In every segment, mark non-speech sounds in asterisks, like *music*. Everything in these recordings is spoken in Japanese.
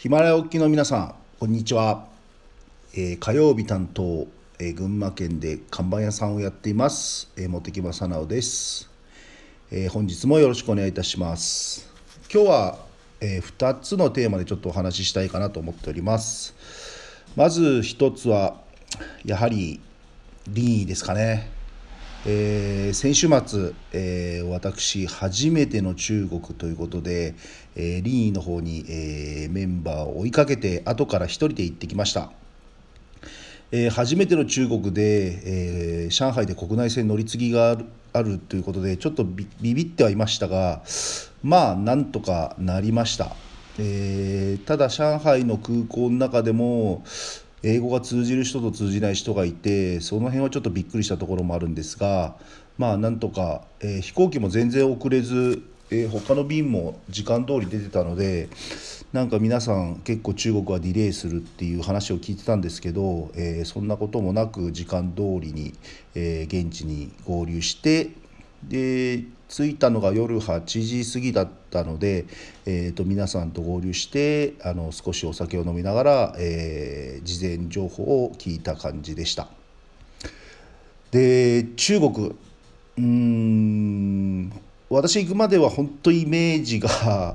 ヒマラヤ沖の皆さんこんにちは、えー、火曜日担当、えー、群馬県で看板屋さんをやっています、え、茂木正直です、え本日もよろしくお願いいたします。今日は、え2つのテーマでちょっとお話ししたいかなと思っております。まず1つはやはりリーですかね。えー、先週末、えー、私初めての中国ということで、えー、リーの方に、えー、メンバーを追いかけて後から1人で行ってきました、えー、初めての中国で、えー、上海で国内線乗り継ぎがあるということでちょっとビビってはいましたがまあなんとかなりました、えー、ただ上海の空港の中でも英語が通じる人と通じない人がいてその辺はちょっとびっくりしたところもあるんですがまあなんとか、えー、飛行機も全然遅れず、えー、他の便も時間通り出てたのでなんか皆さん結構中国はディレイするっていう話を聞いてたんですけど、えー、そんなこともなく時間通りに、え、現地に合流してで着いたのが夜8時過ぎだったので、えー、と皆さんと合流してあの少しお酒を飲みながら、えー、事前情報を聞いた感じでした。で中国うーん私行くまでは本当イメージが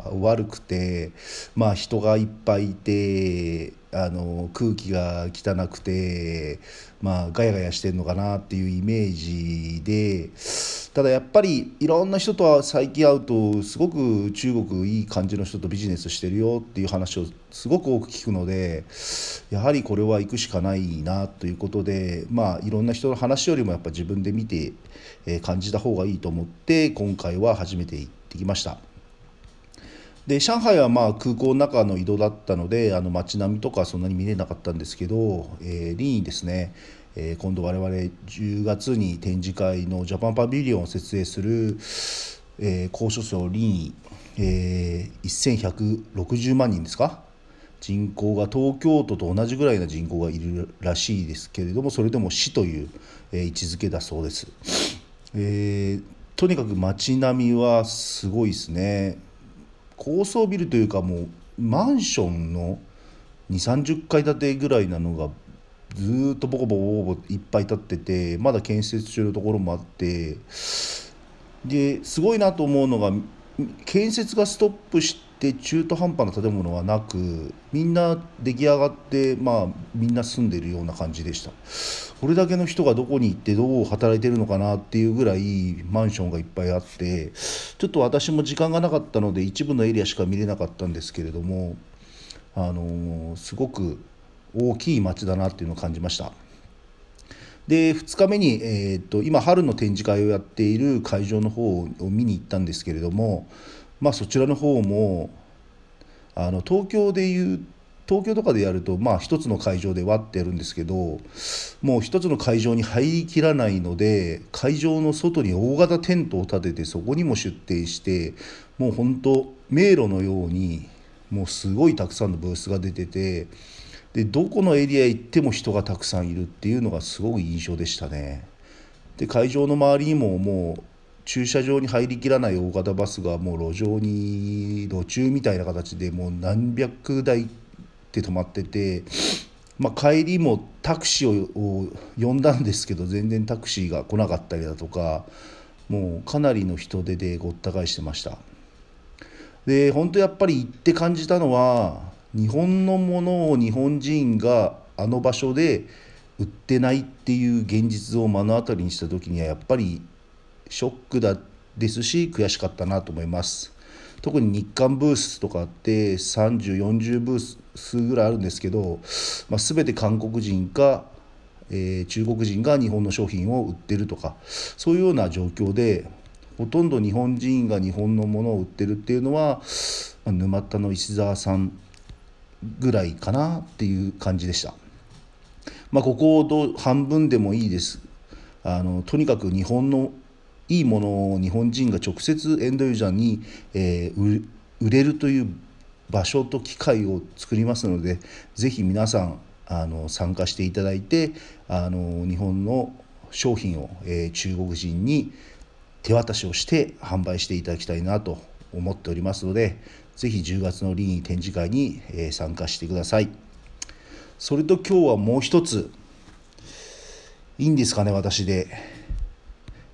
*laughs* 悪くてまあ人がいっぱいいてあの空気が汚くてまあガヤガヤしてんのかなっていうイメージでただやっぱりいろんな人とは最近会うとすごく中国いい感じの人とビジネスしてるよっていう話をすごく多く聞くのでやはりこれは行くしかないなということでまあいろんな人の話よりもやっぱ自分で見て、え感じた方がいいと思って今回は初めて行ってきました。で上海はまあ空港の中の移動だったのであの街並みとかそんなに見れなかったんですけど、えー、リンですね、えー、今度我々10月に展示会のジャパンパビリオンを設営する、えー、高所層リーン、えー、1160万人ですか人口が東京都と同じぐらいの人口がいるらしいですけれどもそれでも市という、え、位置づけだそうです。えー、とにかく街並みはすごいですね。高層ビルというかもうマンションの2 3 0階建てぐらいなのがずっとボコボコボコいっぱい建っててまだ建設中のところもあってですごいなと思うのが建設がストップして中途半端な建物はなくみんな出来上がってまあみんな住んでるような感じでしたこれだけの人がどこに行ってどう働いてるのかなっていうぐらいマンションがいっぱいあってちょっと私も時間がなかったので一部のエリアしか見れなかったんですけれどもあのすごく大きい街だなっていうのを感じました。で2日目に、えーと、今春の展示会をやっている会場の方を見に行ったんですけれども、まあ、そちらの方もあの東京でいう東京とかでやるとまあ一つの会場で割ってやるんですけどもう一つの会場に入りきらないので会場の外に大型テントを立ててそこにも出店してもう本当迷路のようにもうすごいたくさんのブースが出ててでどこのエリア行っても人がたくさんいるっていうのがすごく印象でしたね。で会場の周りにももう駐車場に入りきらない大型バスがもう路上に路中みたいな形でもう何百台って止まってて、まあ、帰りもタクシーを呼んだんですけど全然タクシーが来なかったりだとかもうかなりの人手でごった返してました。で本当やっぱり行って感じたのは日本のものを日本人があの場所で売ってないっていう現実を目の当たりにした時にはやっぱりショックだですし悔しかったなと思います特に日韓ブースとかって3040ブースぐらいあるんですけど、まあ、全て韓国人か、えー、中国人が日本の商品を売ってるとかそういうような状況でほとんど日本人が日本のものを売ってるっていうのはま沼田の石澤さんぐらいかなっていう感じでした。まあ、ここをど半分でもいいです。あのとにかく日本のいいものを日本人が直接エンドユーザーに、えー、売れるという場所と機会を作りますのでぜひ皆さんあの参加していただいてあの日本の商品を、えー、中国人に手渡しをして販売していただきたいなと思っておりますのでぜひ10月のリー展示会に、え参加してください。それと今日はもう一ついいんですかね私で。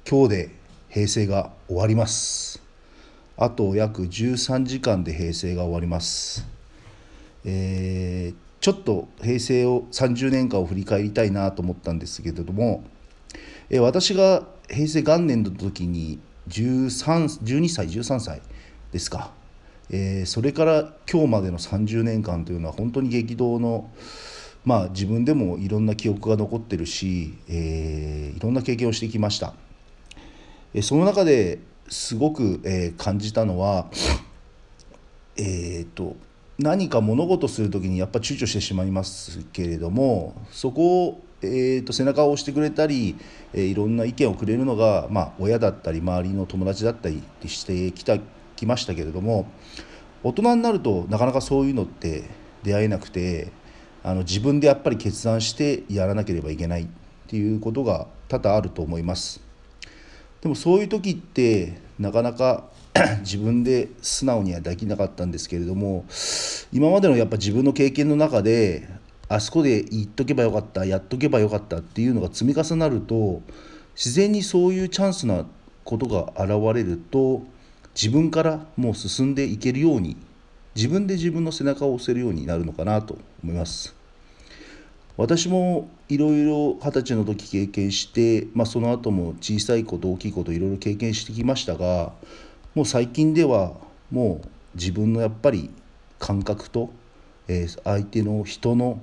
今日で平成が終わります。あと約13時間で平成が終わります。えー、ちょっと平成を30年間を振り返りたいなと思ったんですけれども、えー、私が平成元年の時に13 12歳13歳ですか。えー、それから今日までの30年間というのは本当に激動のまあ自分でもいろんな記憶が残ってるし、えー、いろんな経験をしてきました、え、その中ですごく、え、感じたのはえーと、何か物事する時にやっぱ躊躇してしまいますけれどもそこを、えーと、背中を押してくれたり、えー、いろんな意見をくれるのが、まあ、親だったり周りの友達だったりしてきたきましたけれども大人になるとなかなかそういうのって出会えなくてあの自分でやっぱり決断してやらなければいけないっていうことが多々あると思います。でもそういう時ってなかなか *clears throat* 自分で素直にはできなかったんですけれども今までのやっぱ自分の経験の中であそこで言っとけばよかったやっとけばよかったっていうのが積み重なると自然にそういうチャンスなことが現れると自分からもう進んでいけるように自分で自分の背中を押せるようになるのかなと思います。私もいろいろ二十歳の時経験して、まあ、その後も小さいこと大きいこといろいろ経験してきましたがもう最近ではもう自分のやっぱり感覚と、えー、相手の人の、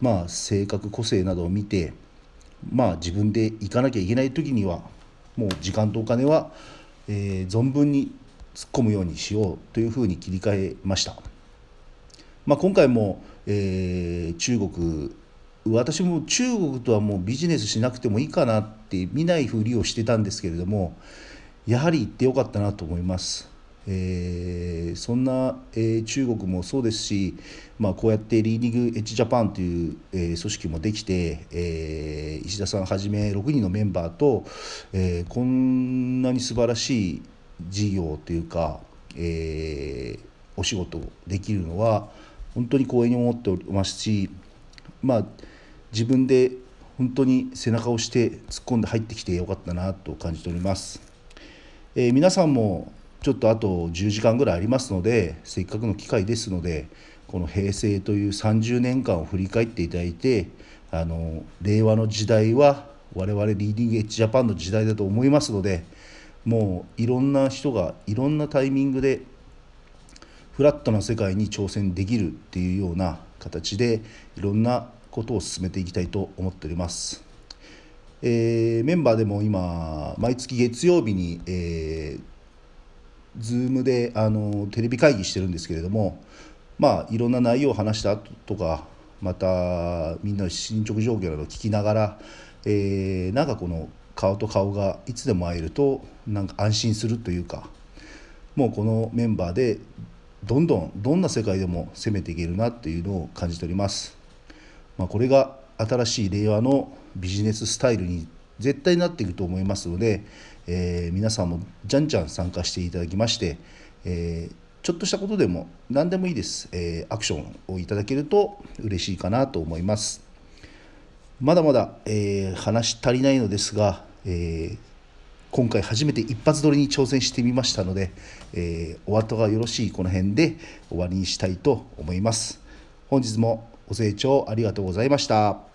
まあ、性格個性などを見てまあ自分で行かなきゃいけない時にはもう時間とお金はえー、存分に突っ込むようにしようというふうに切り替えました、まあ、今回も、えー、中国私も中国とはもうビジネスしなくてもいいかなって見ないふりをしてたんですけれどもやはり行ってよかったなと思います。えー、そんな、えー、中国もそうですし、まあ、こうやってリーディングエッジジャパンという、えー、組織もできて、えー、石田さんはじめ6人のメンバーと、えー、こんなに素晴らしい事業というか、えー、お仕事できるのは本当に光栄に思っておりますし、まあ、自分で本当に背中を押して突っ込んで入ってきてよかったなと感じております。えー、皆さんもちょっとあと10時間ぐらいありますのでせっかくの機会ですのでこの平成という30年間を振り返っていただいてあの令和の時代は我々リーディングエッジジャパンの時代だと思いますのでもういろんな人がいろんなタイミングでフラットな世界に挑戦できるっていうような形でいろんなことを進めていきたいと思っております。えー、メンバーでも今毎月月曜日に、えー Zoom であのテレビ会議してるんですけれどもまあいろんな内容を話したとかまたみんなの進捗状況などを聞きながら、えー、なんかこの顔と顔がいつでも会えるとなんか安心するというかもうこのメンバーでどんどんどんな世界でも攻めていけるなっていうのを感じております。まあ、これが新しい令和のビジネススタイルに絶対なっていくと思いますので、えー、皆さんもじゃんじゃん参加していただきまして、えー、ちょっとしたことでも何でもいいです、えー、アクションをいただけると嬉しいかなと思います。まだまだ、え話足りないのですが、え今回初めて一発撮りに挑戦してみましたので、えお後がよろしいこの辺で終わりにしたいと思います。本日もご清聴ありがとうございました。